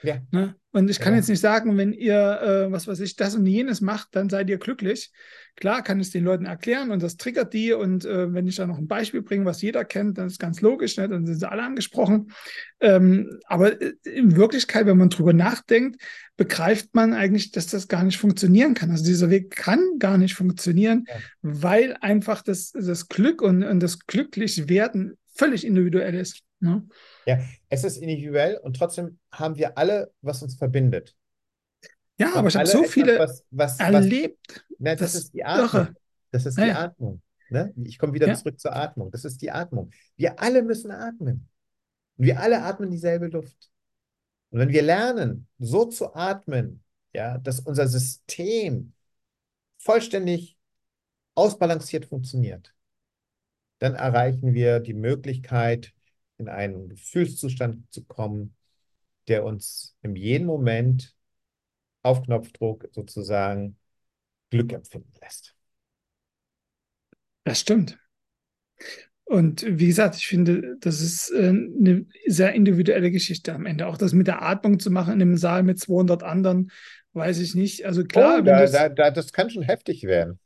Ja, Ne? Und ich kann genau. jetzt nicht sagen, wenn ihr, äh, was weiß ich, das und jenes macht, dann seid ihr glücklich. Klar kann ich es den Leuten erklären und das triggert die. Und äh, wenn ich da noch ein Beispiel bringe, was jeder kennt, dann ist ganz logisch, ne? dann sind sie alle angesprochen. Ähm, aber äh, in Wirklichkeit, wenn man drüber nachdenkt, begreift man eigentlich, dass das gar nicht funktionieren kann. Also dieser Weg kann gar nicht funktionieren, Ja. weil einfach das, das Glück und, und das Glücklichwerden völlig individuell ist. Ne? ja, es ist individuell und trotzdem haben wir alle, was uns verbindet. Ja, Wir aber ich habe so etwas, viele was, was, was, erlebt, na, das das ist die. Atmung. Das ist die Naja, Atmung. Ne? Ich komme wieder Ja, zurück zur Atmung. Das ist die Atmung. Wir alle müssen atmen. Und wir alle atmen dieselbe Luft. Und wenn wir lernen, so zu atmen, ja, dass unser System vollständig ausbalanciert funktioniert, dann erreichen wir die Möglichkeit, in einen Gefühlszustand zu kommen, der uns in jedem Moment auf Knopfdruck sozusagen Glück empfinden lässt. das stimmt. Und wie gesagt, ich finde, das ist äh, eine sehr individuelle Geschichte am Ende. Auch das mit der Atmung zu machen in einem Saal mit 200 anderen, weiß ich nicht. Also klar, Oh, da, da, da, das kann schon heftig werden.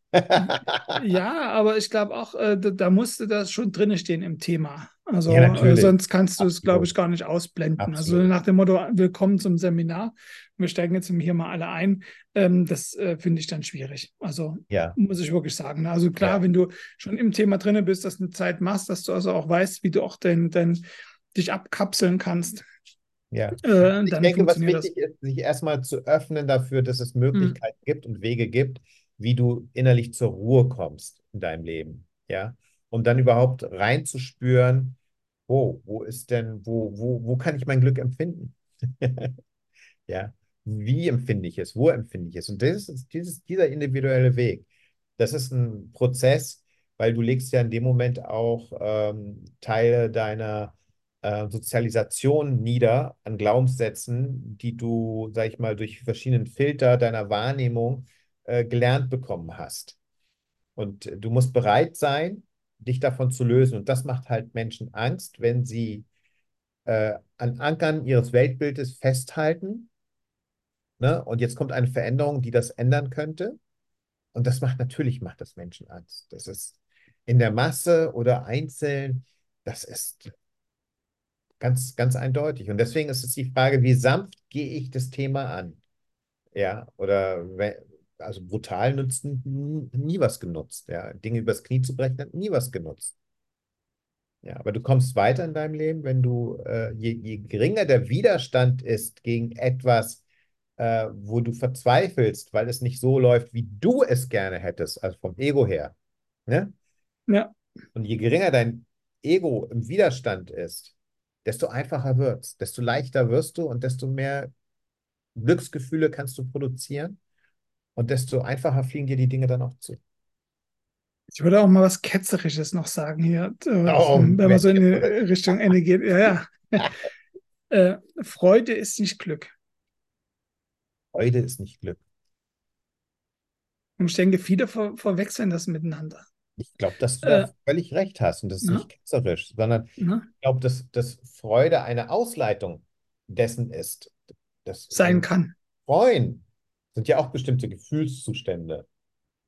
Ja, aber ich glaube auch, äh, da, da musste das schon drinne stehen im Thema. Also Ja, äh, sonst kannst du es, glaube ich, gar nicht ausblenden. Also Absolut. nach dem Motto, willkommen zum Seminar. Wir steigen jetzt hier mal alle ein. Ähm, das äh, finde ich dann schwierig. Also Ja, muss ich wirklich sagen. Also klar, ja, wenn du schon im Thema drinne bist, dass du eine Zeit machst, dass du also auch weißt, wie du auch dein, dein, dich abkapseln kannst, ja. äh, Ich denke, was funktioniert das. wichtig ist, sich erstmal zu öffnen dafür, dass es Hm. Möglichkeiten gibt und Wege gibt, wie du innerlich zur Ruhe kommst in deinem Leben. Ja, um dann überhaupt reinzuspüren, oh, wo ist denn, wo, wo, wo kann ich mein Glück empfinden? Ja, wie empfinde ich es? Wo empfinde ich es? Und das ist dieses, dieser individuelle Weg. Das ist ein Prozess, weil du legst ja in dem Moment auch ähm, Teile deiner äh, Sozialisation nieder an Glaubenssätzen, die du, sag ich mal, durch verschiedenen Filter deiner Wahrnehmung äh, gelernt bekommen hast. Und du musst bereit sein, dich davon zu lösen. Und das macht halt Menschen Angst, wenn sie äh, an Ankern ihres Weltbildes festhalten. Ne? Und jetzt kommt eine Veränderung, die das ändern könnte. Und das macht natürlich macht das Menschen Angst. Das ist in der Masse oder einzeln, das ist ganz, ganz eindeutig. Und deswegen ist es die Frage, wie sanft gehe ich das Thema an? Ja, oder also brutal nützt n- nie was genutzt. Ja, Dinge übers Knie zu brechen hat nie was genutzt. Ja, aber du kommst weiter in deinem Leben, wenn du, äh, je, je geringer der Widerstand ist gegen etwas, äh, wo du verzweifelst, weil es nicht so läuft, wie du es gerne hättest, also vom Ego her. Ne? Ja, Und je geringer dein Ego im Widerstand ist, desto einfacher wird's, desto leichter wirst du und desto mehr Glücksgefühle kannst du produzieren und desto einfacher fliegen dir die Dinge dann auch zu. ich würde auch mal was Ketzerisches noch sagen hier, äh, Oh, wenn man so in die. Richtung Ende geht. Ja, ja. Äh, Freude ist nicht Glück. Freude ist nicht Glück. Und ich denke, viele ver verwechseln das miteinander. Ich glaube, dass du Äh, da völlig recht hast und das ist ne, nicht ketzerisch, sondern ne, ich glaube, dass, dass Freude eine Ausleitung dessen ist. Das sein ein kann. Freuen sind ja auch bestimmte Gefühlszustände.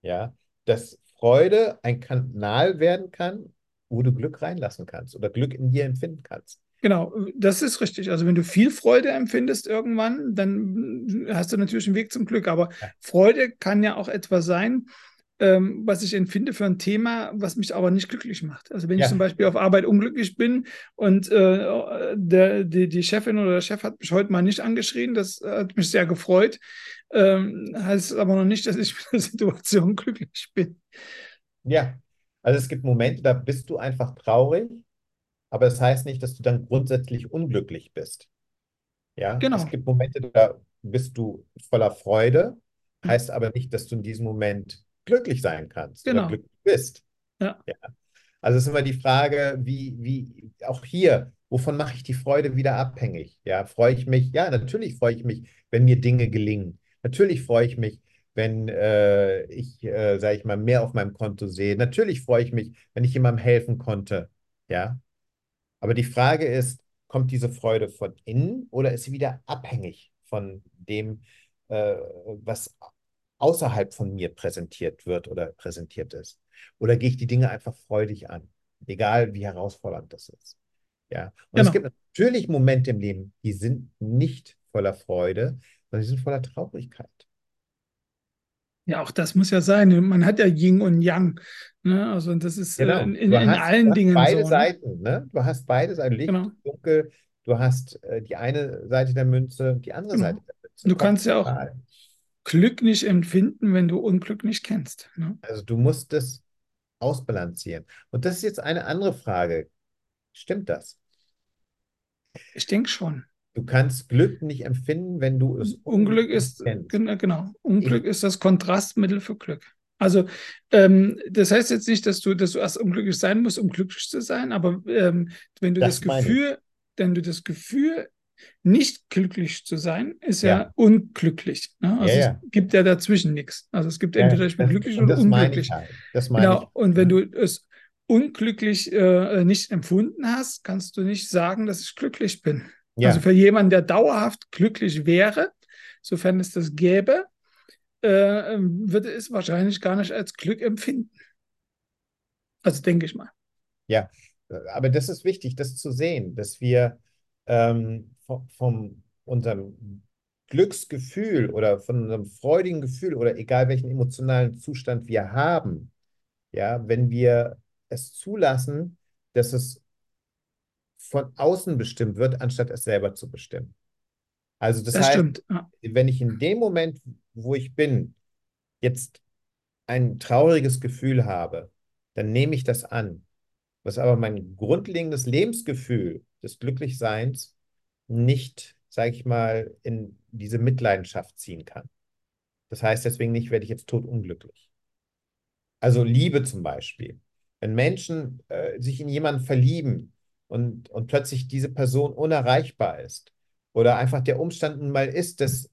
Ja, dass Freude ein Kanal werden kann, wo du Glück reinlassen kannst oder Glück in dir empfinden kannst. Genau, das ist richtig. Also wenn du viel Freude empfindest irgendwann, dann hast du natürlich einen Weg zum Glück. Aber Ja, Freude kann ja auch etwas sein, ähm, was ich empfinde für ein Thema, was mich aber nicht glücklich macht. Also wenn ich zum ja, Beispiel auf Arbeit unglücklich bin und äh, der, die, die Chefin oder der Chef hat mich heute mal nicht angeschrien, das hat mich sehr gefreut, ähm, heißt aber noch nicht, dass ich mit der Situation glücklich bin. ja. Also es gibt Momente, da bist du einfach traurig, aber das heißt nicht, dass du dann grundsätzlich unglücklich bist. Ja, es Genau, gibt Momente, da bist du voller Freude, ja, heißt aber nicht, dass du in diesem Moment glücklich sein kannst oder genau, glücklich bist. ja, Ja. Also es ist immer die Frage, wie, wie, auch hier, wovon mache ich die Freude wieder abhängig? Ja, freue ich mich? Ja, natürlich freue ich mich, wenn mir Dinge gelingen. Natürlich freue ich mich, wenn äh, ich, äh, sage ich mal, mehr auf meinem Konto sehe. Natürlich freue ich mich, wenn ich jemandem helfen konnte. Ja, aber die Frage ist, kommt diese Freude von innen oder ist sie wieder abhängig von dem, äh, was außerhalb von mir präsentiert wird oder präsentiert ist? Oder gehe ich die Dinge einfach freudig an, egal wie herausfordernd das ist? Ja, und es genau. gibt natürlich Momente im Leben, die sind nicht voller Freude, sondern die sind voller Traurigkeit. Ja, auch das muss ja sein. Man hat ja Yin und Yang. Ne? Also das ist äh, Genau, in, in, in hast, du allen Dingen beide so. Ne? Seiten, ne? Du hast beide Seiten, Licht, Genau, Dunkel, du hast äh, die eine Seite der Münze, die andere Seite genau. der Münze. Du kannst ja auch. Glück nicht empfinden, wenn du Unglück nicht kennst. Ne? Also du musst es ausbalancieren. Und das ist jetzt eine andere Frage. Stimmt das? Ich denke schon. Du kannst Glück nicht empfinden, wenn du es Unglück ist, kennst. genau, Unglück ist das Kontrastmittel für Glück. Also ähm, das heißt jetzt nicht, dass du, dass du erst unglücklich sein musst, um glücklich zu sein, aber ähm, wenn du das, das Gefühl, wenn du das Gefühl, nicht glücklich zu sein, ist ja, ja unglücklich. Ne? Also ja, ja. es gibt ja dazwischen nichts. Also es gibt entweder ich bin glücklich oder unglücklich. Halt. Das meine genau. Ich. Und wenn du es unglücklich äh, nicht empfunden hast, kannst du nicht sagen, dass ich glücklich bin. Also für jemanden, der dauerhaft glücklich wäre, sofern es das gäbe, äh, würde es wahrscheinlich gar nicht als Glück empfinden. Also denke ich mal. Ja, aber das ist wichtig, das zu sehen, dass wir ähm, vom, vom unserem Glücksgefühl oder von unserem freudigen Gefühl oder egal welchen emotionalen Zustand wir haben, ja, wenn wir es zulassen, dass es von außen bestimmt wird, anstatt es selber zu bestimmen. Also das, das heißt, stimmt. wenn ich in dem Moment, wo ich bin, jetzt ein trauriges Gefühl habe, dann nehme ich das an. Was aber mein grundlegendes Lebensgefühl des Glücklichseins nicht, sage ich mal, in diese Mitleidenschaft ziehen kann. Das heißt deswegen nicht, werde ich jetzt totunglücklich. Also Liebe zum Beispiel. Wenn Menschen äh, sich in jemanden verlieben und, und plötzlich diese Person unerreichbar ist oder einfach der Umstand nun mal ist, dass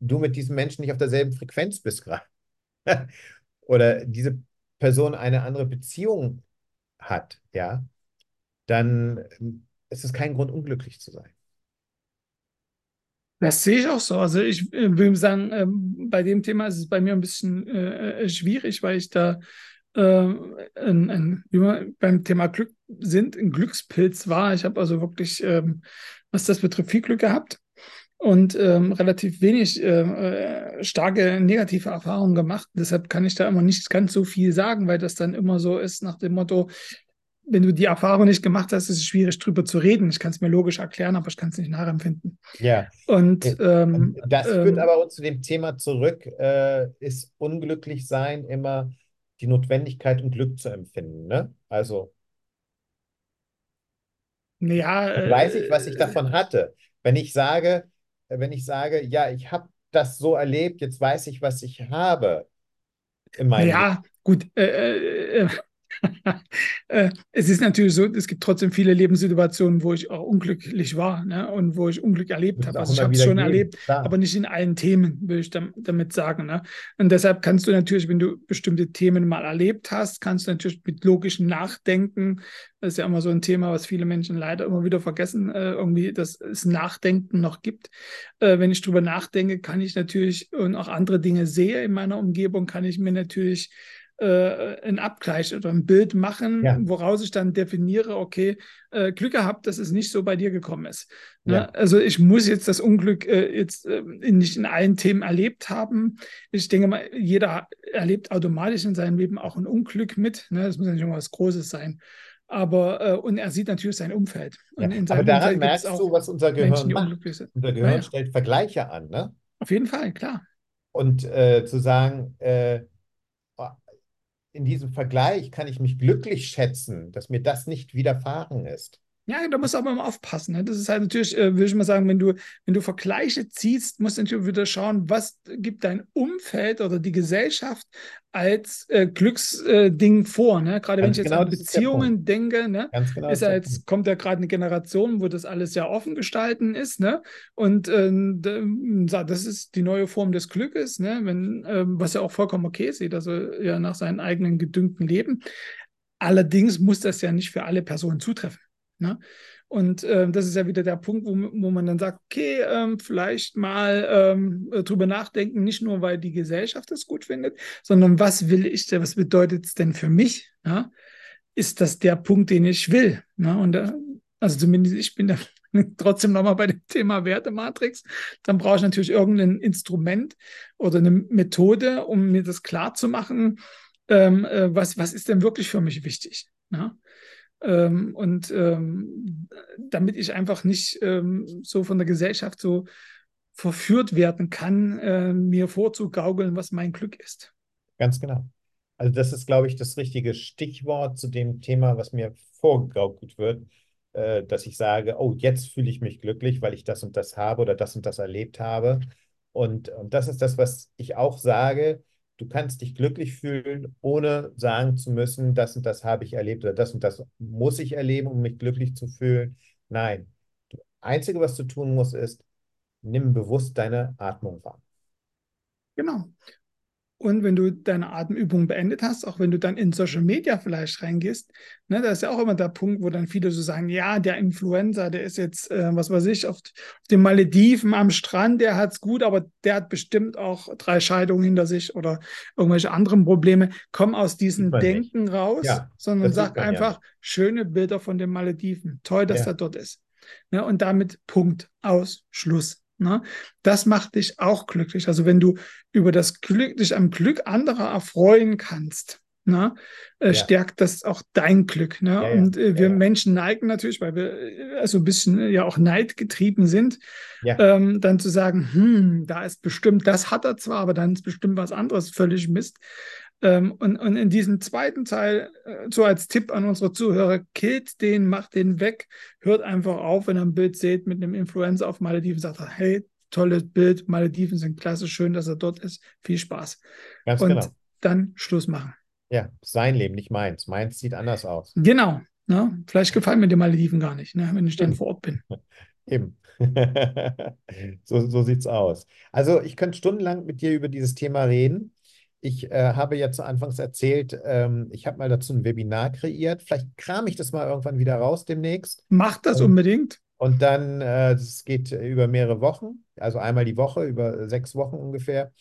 du mit diesem Menschen nicht auf derselben Frequenz bist gerade oder diese Person eine andere Beziehung hat, ja, dann ähm, ist es kein Grund, unglücklich zu sein. Das sehe ich auch so. Also ich äh, will sagen, äh, bei dem Thema ist es bei mir ein bisschen äh, äh schwierig, weil ich da äh, ein, ein, wie wir beim Thema Glück sind, ein Glückspilz war. Ich habe also wirklich, ähm, was das betrifft, viel Glück gehabt und ähm, relativ wenig äh, äh, starke negative Erfahrungen gemacht. Deshalb kann ich da immer nicht ganz so viel sagen, weil das dann immer so ist nach dem Motto, wenn du die Erfahrung nicht gemacht hast, ist es schwierig, drüber zu reden. Ich kann es mir logisch erklären, aber ich kann es nicht nachempfinden. Ja. Und ähm, das führt ähm, aber uns zu dem Thema zurück, äh, ist unglücklich sein immer die Notwendigkeit, um Glück zu empfinden. Ne? Also ja, äh, weiß ich, was ich davon hatte. Wenn ich sage, wenn ich sage, ja, ich habe das so erlebt, jetzt weiß ich, was ich habe. In meinem ja, Leben. gut. Äh, äh Äh, es ist natürlich so, es gibt trotzdem viele Lebenssituationen, wo ich auch unglücklich war ne? und wo ich Unglück erlebt habe. Also ich habe es schon gehen, erlebt, klar. aber nicht in allen Themen, will ich damit sagen. Ne? Und deshalb kannst du natürlich, wenn du bestimmte Themen mal erlebt hast, kannst du natürlich mit logischem Nachdenken, das ist ja immer so ein Thema, was viele Menschen leider immer wieder vergessen, äh, irgendwie, dass es Nachdenken noch gibt. Äh, wenn ich drüber nachdenke, kann ich natürlich und auch andere Dinge sehe in meiner Umgebung, kann ich mir natürlich äh, einen Abgleich oder ein Bild machen, ja. woraus ich dann definiere, okay, äh, Glück gehabt, dass es nicht so bei dir gekommen ist. Ne? Ja. Also ich muss jetzt das Unglück äh, jetzt äh, nicht in allen Themen erlebt haben. Ich denke mal, jeder erlebt automatisch in seinem Leben auch ein Unglück mit. Ne? Das muss ja nicht irgendwas Großes sein. Aber äh, und er sieht natürlich sein Umfeld. Ja, aber daran Umfeld merkst du, was unser Gehirn Menschen, macht. Unser Gehirn ja, stellt Vergleiche an, ne? Auf jeden Fall, klar. Und äh, zu sagen, äh, in diesem Vergleich kann ich mich glücklich schätzen, dass mir das nicht widerfahren ist. Ja, da musst du aber mal aufpassen. Ne? Das ist halt natürlich, äh, würde ich mal sagen, wenn du, wenn du Vergleiche ziehst, musst du natürlich wieder schauen, was gibt dein Umfeld oder die Gesellschaft als äh, Glücksding äh, vor. Ne? Gerade wenn ich jetzt genau an Beziehungen denke, ne? genau ist ja jetzt, kommt ja gerade eine Generation, wo das alles sehr offen gestalten ist. Ne? Und äh, das ist die neue Form des Glückes, ne? wenn, ähm, was ja auch vollkommen okay sieht, also ja nach seinem eigenen gedüngten Leben. Allerdings muss das ja nicht für alle Personen zutreffen. Ne? Und äh, das ist ja wieder der Punkt, wo, wo man dann sagt, okay, ähm, vielleicht mal ähm, drüber nachdenken, nicht nur, weil die Gesellschaft es gut findet, sondern was will ich denn, was bedeutet es denn für mich? Ja? Ist das der Punkt, den ich will? Ne? Und äh, also zumindest ich bin da trotzdem nochmal bei dem Thema Wertematrix, dann brauche ich natürlich irgendein Instrument oder eine Methode, um mir das klar zu machen, ähm, äh, was, was ist denn wirklich für mich wichtig. Ne? Ähm, und ähm, damit ich einfach nicht ähm, so von der Gesellschaft so verführt werden kann, äh, mir vorzugaukeln, was mein Glück ist. Ganz genau. Also das ist, glaube ich, das richtige Stichwort zu dem Thema, was mir vorgegaukelt wird, äh, dass ich sage, oh, jetzt fühle ich mich glücklich, weil ich das und das habe oder das und das erlebt habe. Und, und das ist das, was ich auch sage. Du kannst dich glücklich fühlen, ohne sagen zu müssen, das und das habe ich erlebt oder das und das muss ich erleben, um mich glücklich zu fühlen. Nein. Das Einzige, was du tun musst, ist, nimm bewusst deine Atmung wahr. Genau. Und wenn du deine Atemübung beendet hast, auch wenn du dann in Social Media vielleicht reingehst, ne, da ist ja auch immer der Punkt, wo dann viele so sagen, ja, der Influencer, der ist jetzt, äh, was weiß ich, auf, auf den Malediven am Strand, der hat's gut, aber der hat bestimmt auch drei Scheidungen hinter sich oder irgendwelche anderen Probleme. Komm aus diesem Denken nicht. raus, ja, sondern sag einfach ja. schöne Bilder von den Malediven. Toll, dass ja. er dort ist. Ne, und damit Punkt, aus, Schluss. Ne? Das macht dich auch glücklich. Also wenn du über das Glück, dich am Glück anderer erfreuen kannst, ne? Äh, ja. stärkt das auch dein Glück. Ne? Ja, ja. Und äh, wir Menschen neigen natürlich, weil wir äh, also ein bisschen äh, ja auch neidgetrieben sind, ähm, dann zu sagen, hm, da ist bestimmt, das hat er zwar, aber dann ist bestimmt was anderes völlig Mist. Ähm, und, und in diesem zweiten Teil, äh, so als Tipp an unsere Zuhörer, killt den, macht den weg, hört einfach auf, wenn ihr ein Bild seht mit einem Influencer auf Malediven, sagt er, hey, tolles Bild, Malediven sind klasse, schön, dass er dort ist, viel Spaß. Ganz und genau. dann Schluss machen. Ja, sein Leben, nicht meins. Meins sieht anders aus. Genau. Ne? Vielleicht gefallen mir die Malediven gar nicht, ne? wenn ich dann vor Ort bin. Eben. so so sieht es aus. Also ich könnte stundenlang mit dir über dieses Thema reden. Ich äh, habe ja zu Anfangs erzählt, ähm, ich habe mal dazu ein Webinar kreiert. Vielleicht kram ich das mal irgendwann wieder raus demnächst. Macht das und, unbedingt. Und dann, äh, das geht über mehrere Wochen, also einmal die Woche, über sechs Wochen ungefähr.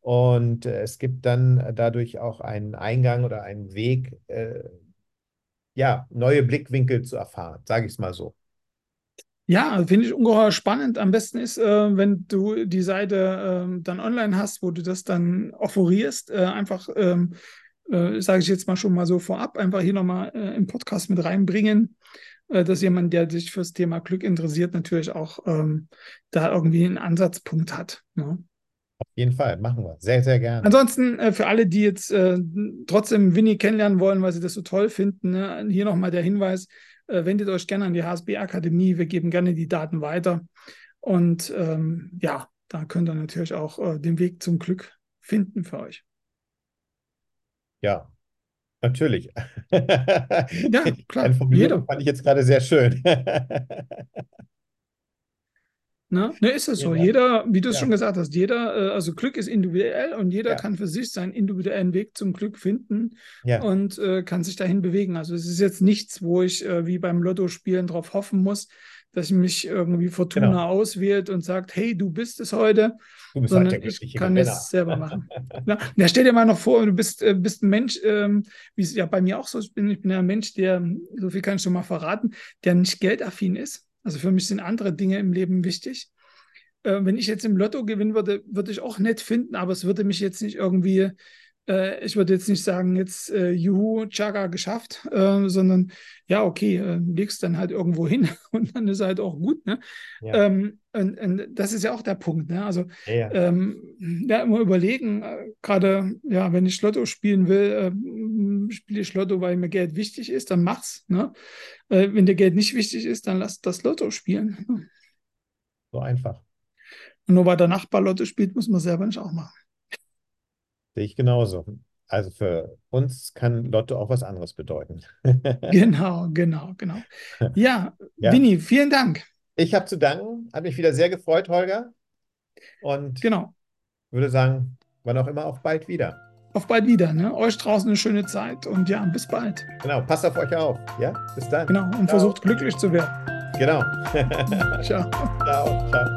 Und äh, es gibt dann dadurch auch einen Eingang oder einen Weg, äh, ja, neue Blickwinkel zu erfahren, sage ich es mal so. Ja, finde ich ungeheuer spannend. Am besten ist, äh, wenn du die Seite äh, dann online hast, wo du das dann offerierst, äh, einfach, ähm, äh, sage ich jetzt mal schon mal so vorab, einfach hier nochmal äh, im Podcast mit reinbringen, äh, dass jemand, der sich fürs Thema Glück interessiert, natürlich auch ähm, da irgendwie einen Ansatzpunkt hat. Ne? Auf jeden Fall, machen wir. Sehr, sehr gerne. Ansonsten, äh, für alle, die jetzt äh, trotzdem Winnie kennenlernen wollen, weil sie das so toll finden, ne, hier nochmal der Hinweis, wendet euch gerne an die HSB-Akademie. Wir geben gerne die Daten weiter. Und ähm, ja, da könnt ihr natürlich auch äh, den Weg zum Glück finden für euch. Ja, natürlich. ja, klar. Eine Formulierung fand ich jetzt gerade sehr schön. Ne? ne, ist es so. Ja. Jeder, wie du es ja. schon gesagt hast, jeder, äh, also Glück ist individuell und jeder ja. kann für sich seinen individuellen Weg zum Glück finden und äh, kann sich dahin bewegen. Also es ist jetzt nichts, wo ich äh, wie beim Lotto-Spielen darauf hoffen muss, dass mich irgendwie Fortuna genau. auswählt und sagt, hey, du bist es heute, du bist sondern halt ich kann es selber machen. Na, na, stell dir mal noch vor, du bist, äh, bist ein Mensch, ähm, wie es ja bei mir auch so ist, bin, ich bin ja ein Mensch, der, so viel kann ich schon mal verraten, der nicht geldaffin ist. Also für mich sind andere Dinge im Leben wichtig. Äh, wenn ich jetzt im Lotto gewinnen würde, würde ich auch nett finden, aber es würde mich jetzt nicht irgendwie, äh, ich würde jetzt nicht sagen, jetzt äh, Juhu, Chaga geschafft, äh, sondern ja, okay, äh, legst dann halt irgendwo hin und dann ist halt auch gut. Ne? Ja. Ähm, und, und, das ist ja auch der Punkt. Ne? Also ja, ähm, ja immer überlegen, äh, gerade ja, wenn ich Lotto spielen will, äh, spiele ich Lotto, weil mir Geld wichtig ist, dann mach's. Ne? Äh, wenn dir Geld nicht wichtig ist, dann lass das Lotto spielen. Ne? So einfach. Und nur weil der Nachbar Lotto spielt, muss man selber nicht auch machen. Sehe ich genauso. Also für uns kann Lotto auch was anderes bedeuten. genau, genau, genau. Ja, ja. Winnie, vielen Dank. Ich habe zu danken. Hat mich wieder sehr gefreut, Holger. Und genau. würde sagen, wann auch immer, auf bald wieder. Auf bald wieder. Ne? Euch draußen eine schöne Zeit und ja, bis bald. Genau, passt auf euch auf. Ja, bis dann. Genau, und ciao. versucht glücklich zu werden. Genau. ciao. Ciao, ciao.